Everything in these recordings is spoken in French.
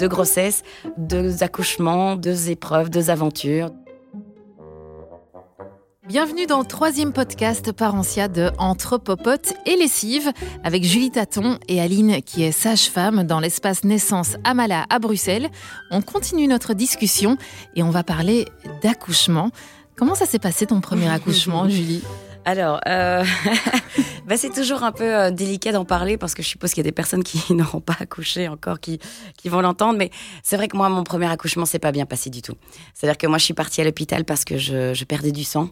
deux grossesses, deux accouchements, deux épreuves, deux aventures. Bienvenue dans le troisième podcast Parentia de Entre Popote et Lessive avec Julie Taton et Aline qui est sage-femme dans l'espace naissance Amala à Bruxelles. On continue notre discussion et on va parler d'accouchement. Comment ça s'est passé ton premier accouchement, Julie? Alors, euh, bah c'est toujours un peu euh, délicat d'en parler parce que je suppose qu'il y a des personnes qui n'auront pas accouché encore qui, qui vont l'entendre. Mais c'est vrai que moi, mon premier accouchement, c'est pas bien passé du tout. C'est-à-dire que moi, je suis partie à l'hôpital parce que je, je perdais du sang.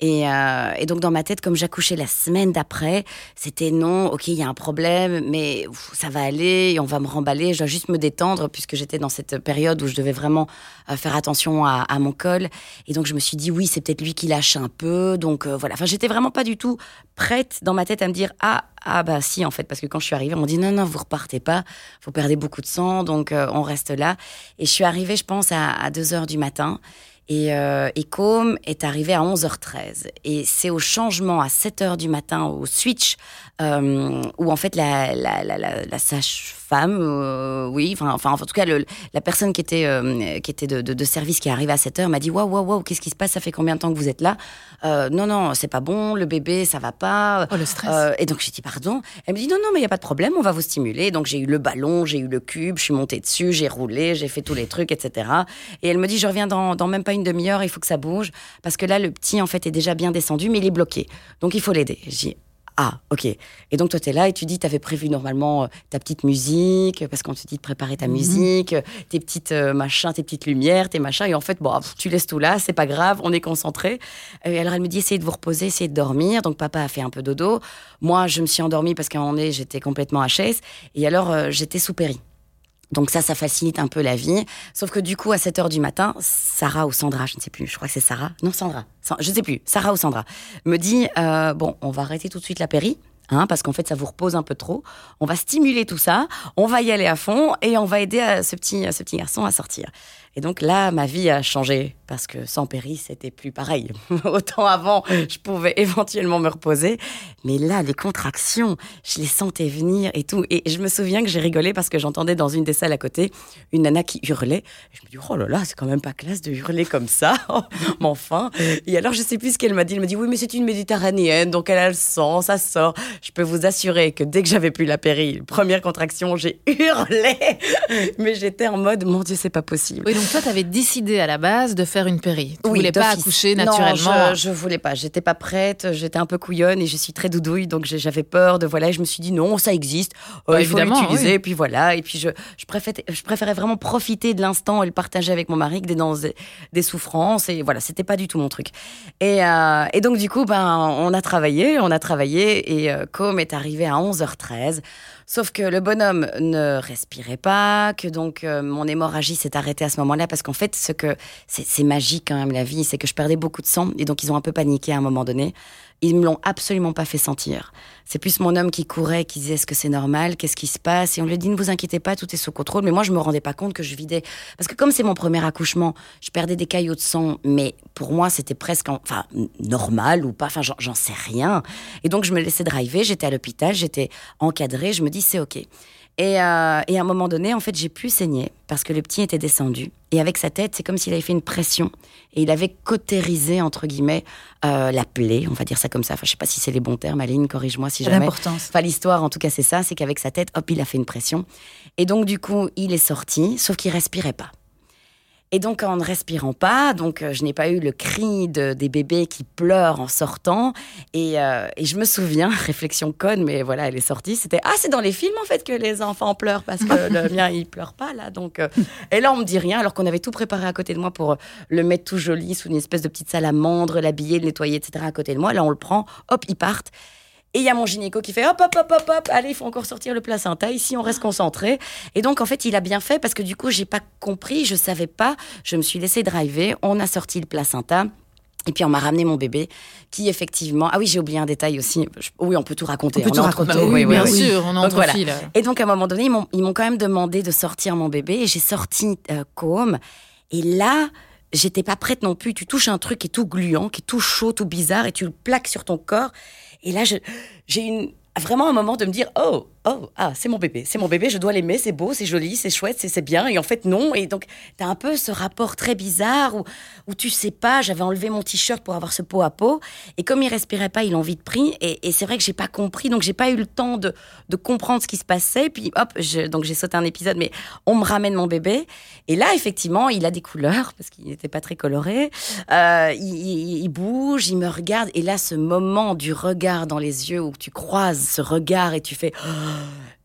Et, euh, et, donc dans ma tête, comme j'accouchais la semaine d'après, c'était non, ok, il y a un problème, mais ça va aller, on va me remballer, je dois juste me détendre puisque j'étais dans cette période où je devais vraiment euh, faire attention à, mon col. Et donc je me suis dit oui, c'est peut-être lui qui lâche un peu. Donc euh, voilà, enfin j'étais vraiment pas du tout prête dans ma tête à me dire ah ah bah si en fait. Parce que quand je suis arrivée on dit non non vous repartez pas. Vous perdez beaucoup de sang donc euh, on reste là. Et je suis arrivée je pense à, à 2 heures du matin et, euh, Com est arrivé à 11h13. Et c'est au changement à 7h du matin, au switch, euh, où en fait la, la, la, la sage-femme, euh, oui, enfin, enfin en tout cas le, la personne qui était, euh, qui était de, de, de, service qui est arrivée à 7h m'a dit waouh, waouh, waouh, qu'est-ce qui se passe? Ça fait combien de temps que vous êtes là? Euh, Non, non, c'est pas bon, le bébé, ça va pas. Oh, le stress. et donc j'ai dit pardon. Elle me dit non, non, mais il y a pas de problème, on va vous stimuler. Donc j'ai eu le ballon, j'ai eu le cube, je suis montée dessus, j'ai roulé, j'ai fait tous les trucs, etc. Et elle me dit je reviens dans, dans même pas une demi-heure, il faut que ça bouge. Parce que là, le petit, en fait, est déjà bien descendu, mais il est bloqué. Donc, il faut l'aider. J'ai ah, ok. Et donc, toi, tu es là et tu dis, tu avais prévu normalement euh, ta petite musique, parce qu'on te dit de préparer ta mmh. musique, tes petites euh, machins, tes petites lumières, tes machins. Et en fait, bon, tu laisses tout là, c'est pas grave, on est concentré. Et alors, elle me dit, essayez de vous reposer, essayez de dormir. Donc, papa a fait un peu dodo. Moi, je me suis endormie parce qu'à un moment donné, j'étais complètement HS. Et alors, euh, j'étais sous péri. Donc ça, ça facilite un peu la vie. Sauf que du coup, à 7 heures du matin, Sarah ou Sandra, je ne sais plus, je crois que c'est Sarah. Non, Sandra. Je ne sais plus. Sarah ou Sandra me dit, euh, bon, on va arrêter tout de suite la péri. Hein, parce qu'en fait, ça vous repose un peu trop. On va stimuler tout ça, on va y aller à fond et on va aider à ce petit, à ce petit garçon à sortir. Et donc là, ma vie a changé parce que sans péri, c'était plus pareil. Autant avant, je pouvais éventuellement me reposer, mais là, les contractions, je les sentais venir et tout. Et je me souviens que j'ai rigolé parce que j'entendais dans une des salles à côté une nana qui hurlait. je me dis oh là là, c'est quand même pas classe de hurler comme ça. mais enfin. Et alors, je sais plus ce qu'elle m'a dit. Elle m'a dit oui, mais c'est une méditerranéenne, donc elle a le sang, ça sort. Je peux vous assurer que dès que j'avais plus la péri, première contraction, j'ai hurlé. mais j'étais en mode mon Dieu, c'est pas possible. Donc toi, tu avais décidé à la base de faire une péri. Tu oui, voulais pas accoucher naturellement. Non, je, je voulais pas. J'étais pas prête. J'étais un peu couillonne et je suis très doudouille, donc j'avais peur de voilà. Et je me suis dit non, ça existe. Euh, bah, il faut l'utiliser. Oui. Et puis voilà. Et puis je, je préférais, je préférais vraiment profiter de l'instant et le partager avec mon mari que des dans des, souffrances. Et voilà, c'était pas du tout mon truc. Et, euh, et donc du coup, ben, on a travaillé, on a travaillé et euh, Com est arrivé à 11h13. Sauf que le bonhomme ne respirait pas, que donc euh, mon hémorragie s'est arrêtée à ce moment-là parce qu'en fait, ce que c'est magique quand même la vie, c'est que je perdais beaucoup de sang et donc ils ont un peu paniqué à un moment donné. Ils me l'ont absolument pas fait sentir. C'est plus mon homme qui courait, qui disait est-ce que c'est normal, qu'est-ce qui se passe? Et on lui dit ne vous inquiétez pas, tout est sous contrôle. Mais moi, je me rendais pas compte que je vidais. Parce que comme c'est mon premier accouchement, je perdais des caillots de sang, mais pour moi, c'était presque enfin, normal ou pas, enfin, j'en sais rien. Et donc, je me laissais driver, j'étais à l'hôpital, j'étais encadrée, je me dis c'est OK. Et, euh, et, à un moment donné, en fait, j'ai pu saigner parce que le petit était descendu. Et avec sa tête, c'est comme s'il avait fait une pression et il avait cautérisé, entre guillemets, euh, la plaie, on va dire ça comme ça. Enfin, je sais pas si c'est les bons termes, Aline, corrige-moi si jamais. L'importance. Enfin, l'histoire, en tout cas, c'est ça, c'est qu'avec sa tête, hop, il a fait une pression. Et donc, du coup, il est sorti, sauf qu'il respirait pas. Et donc, en ne respirant pas, donc euh, je n'ai pas eu le cri de, des bébés qui pleurent en sortant. Et, euh, et, je me souviens, réflexion conne, mais voilà, elle est sortie. C'était ah, c'est dans les films en fait que les enfants pleurent parce que le mien il pleure pas là. Donc, euh... et là on me dit rien alors qu'on avait tout préparé à côté de moi pour le mettre tout joli sous une espèce de petite salamandre, l'habiller, le nettoyer, etc. à côté de moi. Là on le prend, hop, ils partent. Et il y a mon gynéco qui fait hop, hop, hop, hop, hop, allez, il faut encore sortir le placenta. Ici, on reste concentré. Et donc, en fait, il a bien fait parce que du coup, j'ai pas compris, je savais pas. Je me suis laissé driver. On a sorti le placenta. Et puis on m'a ramené mon bébé, qui effectivement. Ah oui, j'ai oublié un détail aussi. Oui, on peut tout raconter. On peut tout raconter. Oui, oui, bien oui. sûr, on voilà. Et donc à un moment donné, ils m'ont quand même demandé de sortir mon bébé, et j'ai sorti euh, Com. Et là, j'étais pas prête non plus. Tu touches un truc qui est tout gluant, qui est tout chaud, tout bizarre, et tu le plaques sur ton corps. Et là, j'ai une, vraiment un moment de me dire, oh, oh, ah, c'est mon bébé, c'est mon bébé, je dois l'aimer, c'est beau, c'est joli, c'est chouette, c'est bien. Et en fait, non. Et donc, tu as un peu ce rapport très bizarre où, où tu sais pas, j'avais enlevé mon t-shirt pour avoir ce pot à peau. Et comme il respirait pas, il en vite pris. Et, et c'est vrai que j'ai pas compris, donc j'ai pas eu le temps de, de comprendre ce qui se passait. Puis hop, donc j'ai sauté un épisode, mais on me ramène mon bébé. Et là, effectivement, il a des couleurs parce qu'il n'était pas très coloré. Euh, il, il, bouge, il me regarde. Et là, ce moment du regard dans les yeux où tu croises ce regard et tu fais.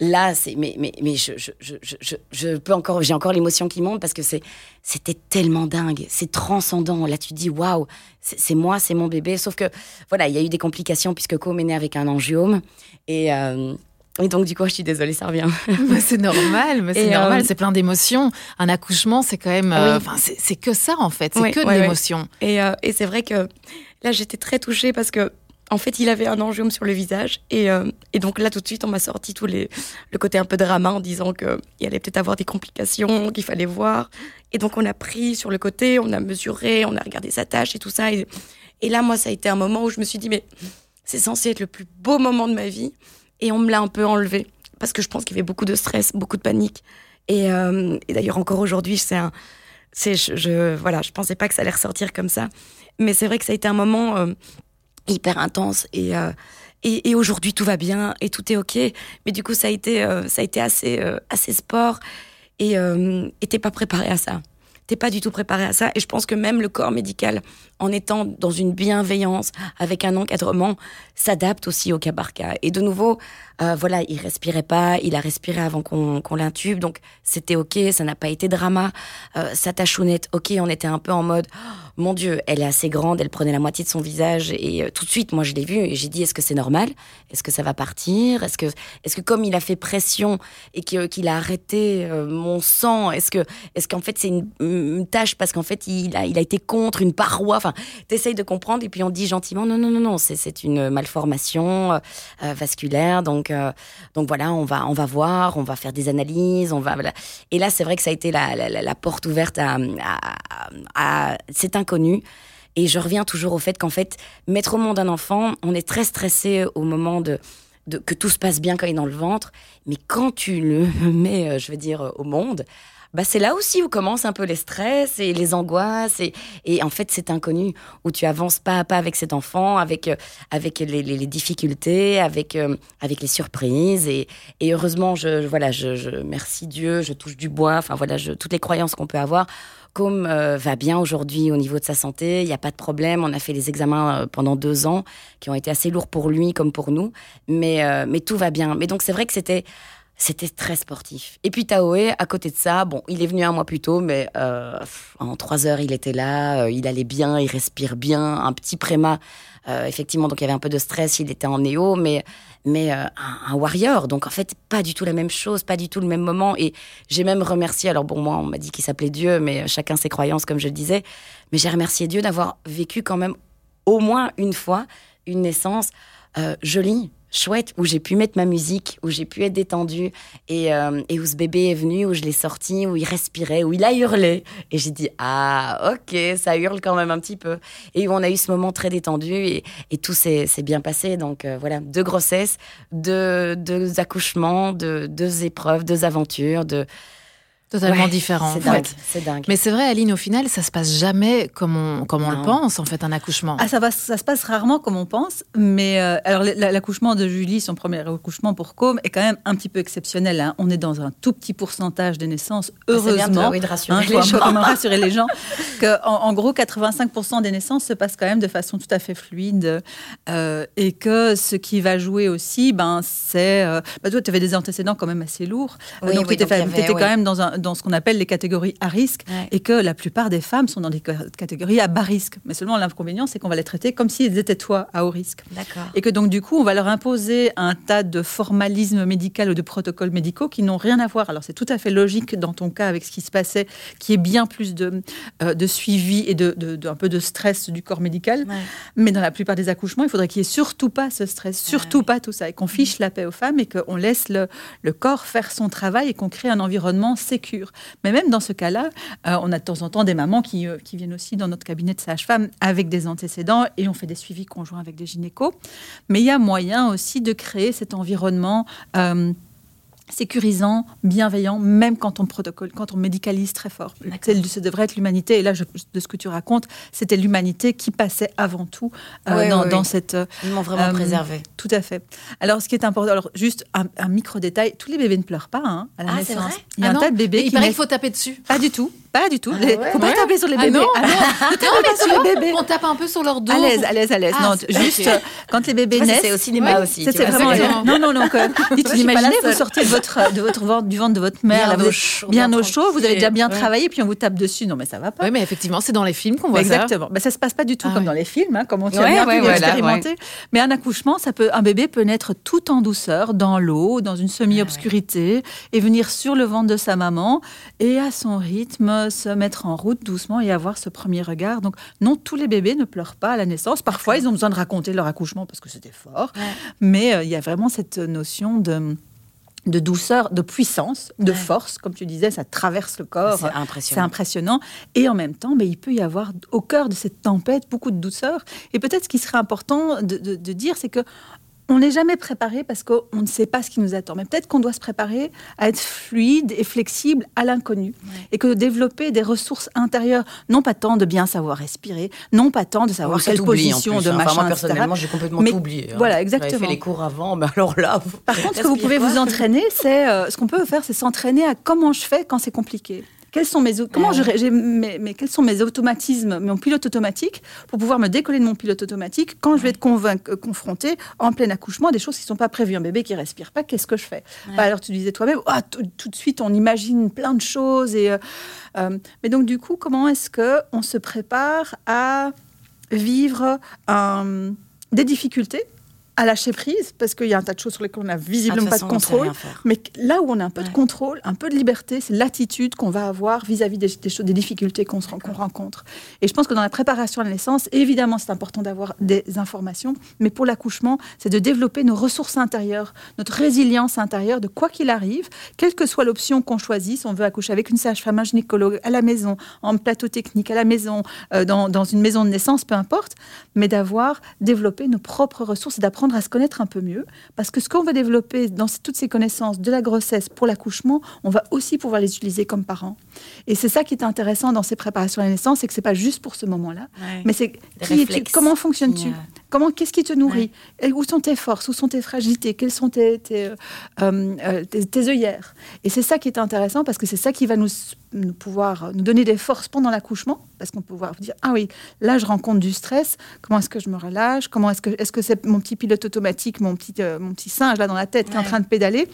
Là, c'est mais mais mais je je, je, je, je peux encore j'ai encore l'émotion qui monte parce que c'est c'était tellement dingue, c'est transcendant. Là, tu dis waouh, c'est moi, c'est mon bébé. Sauf que voilà, il y a eu des complications puisque Co est né avec un angiome et euh, et donc, du coup, je suis désolée, ça revient. c'est normal, mais c'est normal, euh... c'est plein d'émotions. Un accouchement, c'est quand même. Euh, oui. c'est que ça, en fait, c'est oui, que de l'émotion. Et, euh, et c'est vrai que là, j'étais très touchée parce que en fait, il avait un angiome sur le visage. Et, euh, donc là, tout de suite, on m'a sorti tout les, le côté un peu drama en disant qu'il allait peut-être avoir des complications, qu'il fallait voir. Et donc, on a pris sur le côté, on a mesuré, on a regardé sa tâche et tout ça. Et, là, moi, ça a été un moment où je me suis dit, mais c'est censé être le plus beau moment de ma vie. Et on me l'a un peu enlevé. Parce que je pense qu'il y avait beaucoup de stress, beaucoup de panique. Et, euh, d'ailleurs, encore aujourd'hui, c'est un. C'est, je, je, voilà, je pensais pas que ça allait ressortir comme ça. Mais c'est vrai que ça a été un moment. Euh, hyper intense et euh, et, et aujourd'hui tout va bien et tout est ok. Mais du coup ça a été euh, ça a été assez euh, assez sport et euh, t'es pas préparé à ça. T'es pas du tout préparé à ça et je pense que même le corps médical en étant dans une bienveillance avec un encadrement s'adapte aussi au cas par cas et de nouveau euh, voilà il respirait pas il a respiré avant qu'on qu l'intube. Donc c'était ok ça n'a pas été drama. Euh, sa tachounette ok on était un peu en mode oh, mon Dieu, elle est assez grande, elle prenait la moitié de son visage. Et euh, tout de suite, moi je l'ai vue et j'ai dit est-ce que c'est normal? Est-ce que ça va partir? Est-ce que, est-ce que comme il a fait pression et qu'il qu a arrêté euh, mon sang, est-ce que, est-ce qu'en fait c'est une, une tâche parce qu'en fait il a, il a été contre une paroi Enfin, t'essayes de comprendre et puis on dit gentiment non non non non, c'est, une malformation euh, vasculaire donc euh, donc voilà, on va on va voir, on va faire des analyses, on va voilà. Et là c'est vrai que ça a été la, la, porte ouverte à, à, à c'est un inconnu. Et je reviens toujours au fait qu'en fait, mettre au monde un enfant, on est très stressé au moment de, de, que tout se passe bien quand il est dans le ventre. Mais quand tu le mets, euh, je veux dire, au monde, bah c'est là aussi où commencent un peu les stress et les angoisses et, en fait c'est inconnu où tu avances pas à pas avec cet enfant avec euh, avec les, difficultés avec euh, avec les surprises et, heureusement je voilà je, je merci Dieu je touche du bois enfin voilà je, toutes les croyances qu'on peut avoir comme euh, va bien aujourd'hui au niveau de sa santé, il n'y a pas de problème. On a fait les examens pendant deux ans qui ont été assez lourds pour lui comme pour nous, mais mais tout va bien. Mais donc c'est vrai que c'était c'était très sportif. Et puis Taoé, à côté de ça, bon, il est venu un mois plus tôt, mais euh, en trois heures, il était là, euh, il allait bien, il respire bien, un petit préma. Euh, effectivement, donc il y avait un peu de stress, il était en néo, mais mais un, un, warrior. Donc en fait, pas du tout la même chose, pas du tout le même moment. Et j'ai même remercié. Alors bon, moi, on m'a dit qu'il s'appelait Dieu, mais chacun ses croyances, comme je le disais. Mais j'ai remercié Dieu d'avoir vécu quand même au moins une fois une naissance jolie chouette où j'ai pu mettre ma musique, où j'ai pu être détendue et, euh, et où ce bébé est venu, où je l'ai sorti, où il respirait, où il a hurlé. Et j'ai dit ah ok, ça hurle quand même un petit peu. Et où on a eu ce moment très détendu et, et tout s'est bien passé. Donc euh, voilà, deux grossesses, deux, deux accouchements, deux, deux épreuves, deux aventures, de totalement ouais, différent. C'est dingue, c'est dingue. Mais c'est vrai, Aline, au final, ça se passe jamais comme on, comme on le pense, en fait, un accouchement. Ah, ça, va, ça se passe rarement comme on pense. Mais euh, alors, l'accouchement de Julie, son premier accouchement pour Com, est quand même un petit peu exceptionnel. Hein. On est dans un tout petit pourcentage des naissances, heureusement. Ah, bien de, oui, de rassurer, hein, les gens. rassurer les gens. Que, en, en, gros, 85% des naissances se passent quand même de façon tout à fait fluide. Euh, et que ce qui va jouer aussi, ben, c'est. Euh, bah, toi, tu avais des antécédents quand même assez lourds. Oui, donc, oui, tu étais, étais quand même dans un dans ce qu'on appelle les catégories à risque ouais. et que la plupart des femmes sont dans des catégories à bas risque. Mais seulement l'inconvénient, c'est qu'on va les traiter comme s'ils étaient toi à haut risque. Et que donc du coup, on va leur imposer un tas de formalisme médical ou de protocoles médicaux qui n'ont rien à voir. Alors c'est tout à fait logique dans ton cas avec ce qui se passait, qui est bien plus de, euh, de suivi et de, de, de, un peu de stress du corps médical. Ouais. Mais dans la plupart des accouchements, il faudrait qu'il n'y ait surtout pas ce stress, surtout ouais. pas tout ça, et qu'on fiche la paix aux femmes et qu'on laisse le, le corps faire son travail et qu'on crée un environnement Mais même dans ce cas-là, euh, on a de temps en temps des mamans qui, euh, qui viennent aussi dans notre cabinet de sage-femme avec des antécédents et on fait des suivis conjoints avec des gynécos. Mais il y a moyen aussi de créer cet environnement. Euh, sécurisant, bienveillant, même quand on protocole, quand on médicalise très fort. Ça devrait être l'humanité. Et là, de ce que tu racontes, c'était l'humanité qui passait avant tout euh, dans, cette. Ils m'ont vraiment euh, préservé. Tout à fait. Alors, ce qui est important, alors juste un, micro détail, tous les bébés ne pleurent pas hein, à la ah, naissance. Il y a un ah tas de bébés. qui il paraît qu'il faut taper dessus. Pas du tout. Pas du tout. Il ne faut pas taper sur les ah bébés. non, ah non. sur les bébés. On tape un peu sur leur dos. À l'aise, à l'aise, à l'aise. non, juste quand les bébés naissent. C'est au cinéma aussi. C'est vraiment. Non, non, non. Imaginez, vous sortez de votre de votre du ventre de votre mère, bien, au chaud, bien au chaud, vous avez déjà bien travaillé, puis on vous tape dessus. Non, mais ça va pas. Oui, mais effectivement, c'est dans les films qu'on voit Exactement. ça. Exactement. Mais ça se passe pas du tout ah comme dans les films, hein, comme on tient bien pu expérimenter. Mais un accouchement, ça peut, un bébé peut naître tout en douceur, dans l'eau, dans une semi-obscurité, et venir sur le ventre de sa maman, et à son rythme, se mettre en route doucement et avoir ce premier regard. Donc, non, tous les bébés ne pleurent pas à la naissance. Parfois, ils ont besoin de raconter leur accouchement parce que c'était fort. Mais euh, il y a vraiment cette notion de de douceur, de puissance, de force, comme tu disais, ça traverse le corps. C'est impressionnant. C'est impressionnant. Et en même temps, mais il peut y avoir au cœur de cette tempête beaucoup de douceur. Et peut-être ce qui serait important de, de dire, c'est que on n'est jamais préparé parce qu'on ne sait pas ce qui nous attend. Mais peut-être qu'on doit se préparer à être fluide et flexible à l'inconnu. Et que développer des ressources intérieures, non pas tant de bien savoir respirer, non pas tant de savoir quelle position de machin, moi, personnellement, j'ai complètement oublié. Hein. Voilà, exactement. Fait les cours avant, mais alors là... Par contre, ce que vous pouvez vous entraîner, c'est... Euh, ce qu'on peut faire, c'est s'entraîner à comment je fais quand c'est compliqué. Quels sont mes, comment je, mes, mais quels sont mes automatismes, mon pilote automatique, pour pouvoir me décoller de mon pilote automatique quand je vais être convainc, euh, confrontée en plein accouchement à des choses qui ne sont pas prévues. Un bébé qui respire pas, qu'est-ce que je fais? Bah, Alors tu disais toi-même, ah, tout de suite on imagine plein de choses. Et, euh, euh, mais donc du coup, comment est-ce que on se prépare à vivre des difficultés à lâcher prise, parce qu'il y a un tas de choses sur lesquelles on n'a visiblement pas de contrôle. Mais là où on a un peu de contrôle, un peu de liberté, c'est l'attitude qu'on va avoir vis-à-vis des, des, difficultés qu'on rencontre. Et je pense que dans la préparation à la naissance, évidemment, c'est important d'avoir des informations, mais pour l'accouchement, c'est de développer nos ressources intérieures, notre résilience intérieure, de quoi qu'il arrive, quelle que soit l'option qu'on choisisse, on veut accoucher avec une sage-femme, un gynécologue, à la maison, en plateau technique, à la maison, euh, dans, dans une maison de naissance, peu importe, mais d'avoir développé nos propres ressources et d'apprendre à se connaître un peu mieux, parce que ce qu'on va développer dans toutes ces connaissances de la grossesse pour l'accouchement, on va aussi pouvoir les utiliser comme parents. Et c'est ça qui est intéressant dans ces préparations à la naissance, c'est que c'est pas juste pour ce moment-là, mais c'est comment fonctionnes-tu? Comment, qu'est-ce qui te nourrit? Où sont tes forces? Où sont tes fragilités? Quelles sont tes, tes, euh, euh, tes, œillères? Et c'est ça qui est intéressant parce que c'est ça qui va nous, nous, pouvoir nous donner des forces pendant l'accouchement, parce qu'on peut pouvoir dire ah oui, là je rencontre du stress. Comment est-ce que je me relâche? Comment est-ce que est-ce que c'est mon petit pilote automatique, mon petit euh, mon petit singe là dans la tête qui est en train de pédaler?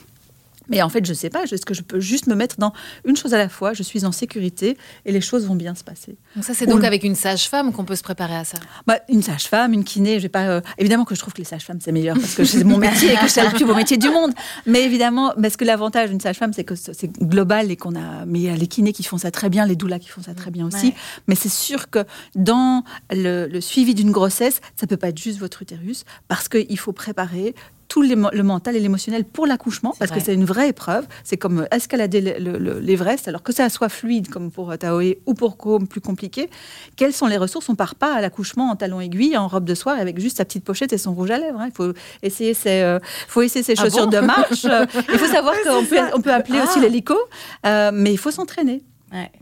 Mais en fait, je ne sais pas. Est-ce que je peux juste me mettre dans une chose à la fois Je suis en sécurité et les choses vont bien se passer. Donc ça, c'est donc avec une sage-femme qu'on peut se préparer à ça bah, Une sage-femme, une kiné. Je vais pas. Euh, évidemment que je trouve que les sages-femmes c'est meilleur parce que c'est mon métier et que c'est le plus beau métier du monde. Mais évidemment, parce que l'avantage d'une sage-femme, c'est que c'est global et qu'on a. Mais il y a les kinés qui font ça très bien, les doulas qui font ça très bien aussi. Mais c'est sûr que dans le, le suivi d'une grossesse, ça peut pas être juste votre utérus parce qu'il faut préparer tout le mental et l'émotionnel pour l'accouchement, parce que c'est une vraie épreuve. C'est comme escalader l'Everest, alors que ça soit fluide comme pour Taoé ou pour Chrome plus compliqué. Quelles sont les ressources? On part pas à l'accouchement en talons aiguilles, en robe de soir, avec juste sa petite pochette et son rouge à lèvres. Hein. Il faut essayer ses, euh, faut essayer ses ah chaussures de marche. il faut savoir qu'on peut, on peut appeler aussi ah. l'hélico, euh, mais il faut s'entraîner.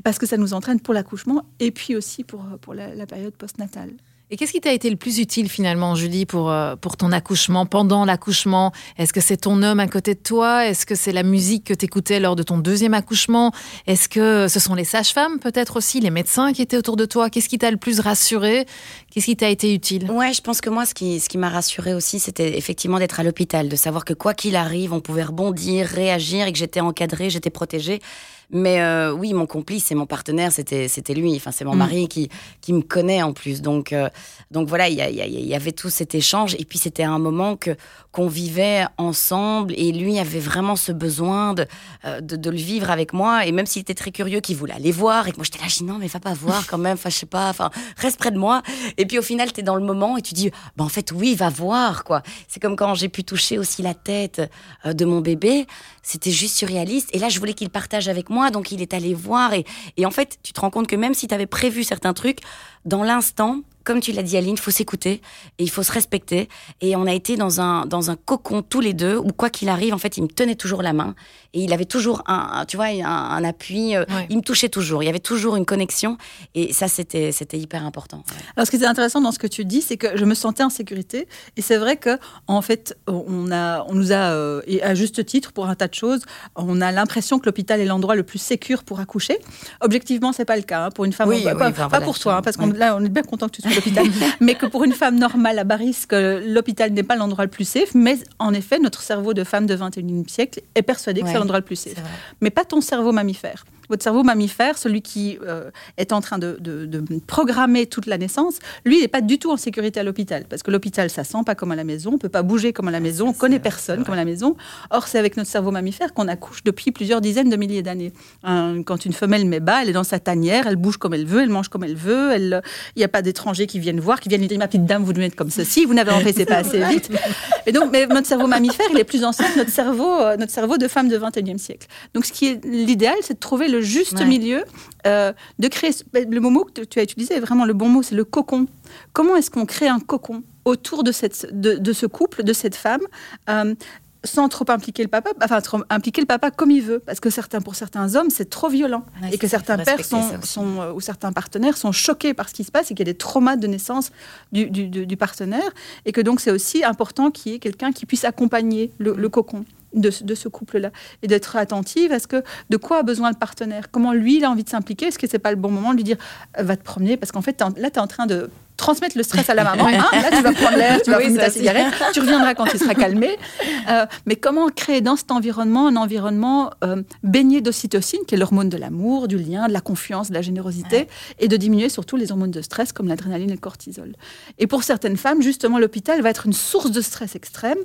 Parce que ça nous entraîne pour l'accouchement et puis aussi pour, pour la, la période postnatale. Et qu'est-ce qui t'a été le plus utile finalement, Julie, pour, euh, pour ton accouchement, pendant l'accouchement? Est-ce que c'est ton homme à côté de toi? Est-ce que c'est la musique que t'écoutais lors de ton deuxième accouchement? Est-ce que ce sont les sages-femmes peut-être aussi, les médecins qui étaient autour de toi? Qu'est-ce qui t'a le plus rassuré? Qu'est-ce qui t'a été utile? Ouais, je pense que moi, ce qui, ce qui m'a rassuré aussi, c'était effectivement d'être à l'hôpital, de savoir que quoi qu'il arrive, on pouvait rebondir, réagir et que j'étais encadrée, j'étais protégée. Mais euh, oui, mon complice et mon partenaire, c'était lui. Enfin, c'est mon mm. mari qui qui me connaît en plus. Donc euh, donc voilà, il y, y, avait tout cet échange. Et puis c'était un moment que qu'on vivait ensemble. Et lui avait vraiment ce besoin de, euh, de, de le vivre avec moi. Et même s'il était très curieux, qu'il voulait aller voir, et que moi j'étais là, je dis non, mais va pas voir quand même. Enfin, je sais pas. Enfin, reste près de moi. Et puis au final, tu es dans le moment et tu dis, bah en fait oui, va voir quoi. C'est comme quand j'ai pu toucher aussi la tête de mon bébé. C'était juste surréaliste. Et là, je voulais qu'il partage avec moi donc il est allé voir. Et, et en fait, tu te rends compte que même si tu avais prévu certains trucs, dans l'instant, comme tu l'as dit, Aline, il faut s'écouter et il faut se respecter. Et on a été dans un, dans un cocon tous les deux, où quoi qu'il arrive, en fait, il me tenait toujours la main et il avait toujours un, tu vois, un, appui. Euh, il me touchait toujours. Il y avait toujours une connexion et ça, c'était, c'était hyper important. Alors, ce qui est intéressant dans ce que tu dis, c'est que je me sentais en sécurité et c'est vrai que, en fait, on a, on nous a, euh, et à juste titre, pour un tas de choses, on a l'impression que l'hôpital est l'endroit le plus sécur pour accoucher. Objectivement, c'est pas le cas hein, pour une femme. Oui, pas, pour toi, hein, parce qu'on là, on est bien content que tu sois l'hôpital, mais que pour une femme normale à Barisque, l'hôpital n'est pas l'endroit le plus safe. Mais en effet, notre cerveau de femme de 21e siècle est persuadé que c'est l'endroit le plus safe. Mais pas ton cerveau mammifère votre cerveau mammifère, celui qui euh, est en train de, programmer toute la naissance, lui, il n'est pas du tout en sécurité à l'hôpital. Parce que l'hôpital, ça sent pas comme à la maison, on peut pas bouger comme à la maison, on connaît personne comme à la maison. Or, c'est avec notre cerveau mammifère qu'on accouche depuis plusieurs dizaines de milliers d'années. quand une femelle met bas, elle est dans sa tanière, elle bouge comme elle veut, elle mange comme elle veut, il n'y a pas d'étrangers qui viennent voir, qui viennent lui dire, ma petite dame, vous devez être comme ceci, vous n'avez fait, c'est pas assez vite. Et donc, mais notre cerveau mammifère, il est plus ancien que notre cerveau, euh, notre cerveau de femme de 21e siècle. Donc, ce qui est l'idéal, c'est de trouver le juste milieu, euh, de créer. Ben, le mot que tu as utilisé est vraiment le bon mot, c'est le cocon. Comment est-ce qu'on crée un cocon autour de, cette, de, ce couple, de cette femme euh, sans trop impliquer le papa, enfin trop impliquer le papa comme il veut, parce que certains, pour certains hommes, c'est trop violent. Et que certains pères sont, euh, ou certains partenaires sont choqués par ce qui se passe et qu'il y a des traumas de naissance du, du, partenaire. Et que donc c'est aussi important qu'il y ait quelqu'un qui puisse accompagner le, le cocon de, ce couple-là et d'être attentive à ce que de quoi a besoin le partenaire, comment lui il a envie de s'impliquer, est-ce que c'est pas le bon moment de lui dire euh, va te promener? Parce qu'en fait là tu es en train de transmettre le stress à la maman. Hein. là, tu vas prendre l'air, tu vas fumer ta cigarette, tu reviendras quand il sera calmé. Euh, mais comment créer dans cet environnement un environnement euh, baigné d'ocytocine, qui est l'hormone de l'amour, du lien, de la confiance, de la générosité, et de diminuer surtout les hormones de stress comme l'adrénaline et le cortisol? Et pour certaines femmes, justement, l'hôpital va être une source de stress extrême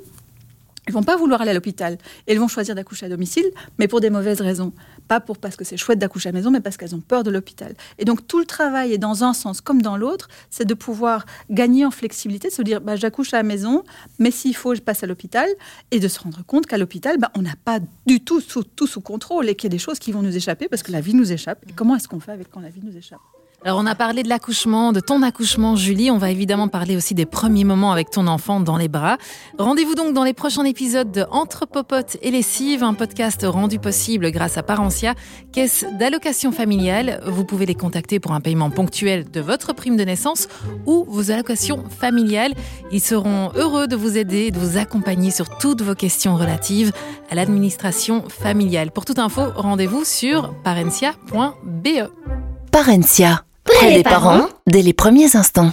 elles vont pas vouloir aller à l'hôpital. Elles vont choisir d'accoucher à domicile, mais pour des mauvaises raisons. Pas pour parce que c'est chouette d'accoucher à la maison, mais parce qu'elles ont peur de l'hôpital. Et donc tout le travail est dans un sens comme dans l'autre, c'est de pouvoir gagner en flexibilité, de se dire bah, j'accouche à la maison, mais s'il faut, je passe à l'hôpital, et de se rendre compte qu'à l'hôpital, bah, on n'a pas du tout sous, tout sous contrôle et qu'il y a des choses qui vont nous échapper parce que la vie nous échappe. Et comment est-ce qu'on fait avec quand la vie nous échappe? Alors on a parlé de l'accouchement, de ton accouchement Julie, on va évidemment parler aussi des premiers moments avec ton enfant dans les bras. Rendez-vous donc dans les prochains épisodes de Entre Popote et Lessive, un podcast rendu possible grâce à Parentia, caisse d'allocation familiale. Vous pouvez les contacter pour un paiement ponctuel de votre prime de naissance ou vos allocations familiales. Ils seront heureux de vous aider de vous accompagner sur toutes vos questions relatives à l'administration familiale. Pour toute info, rendez-vous sur parentia.be. Parentia Près des parents, dès les premiers instants.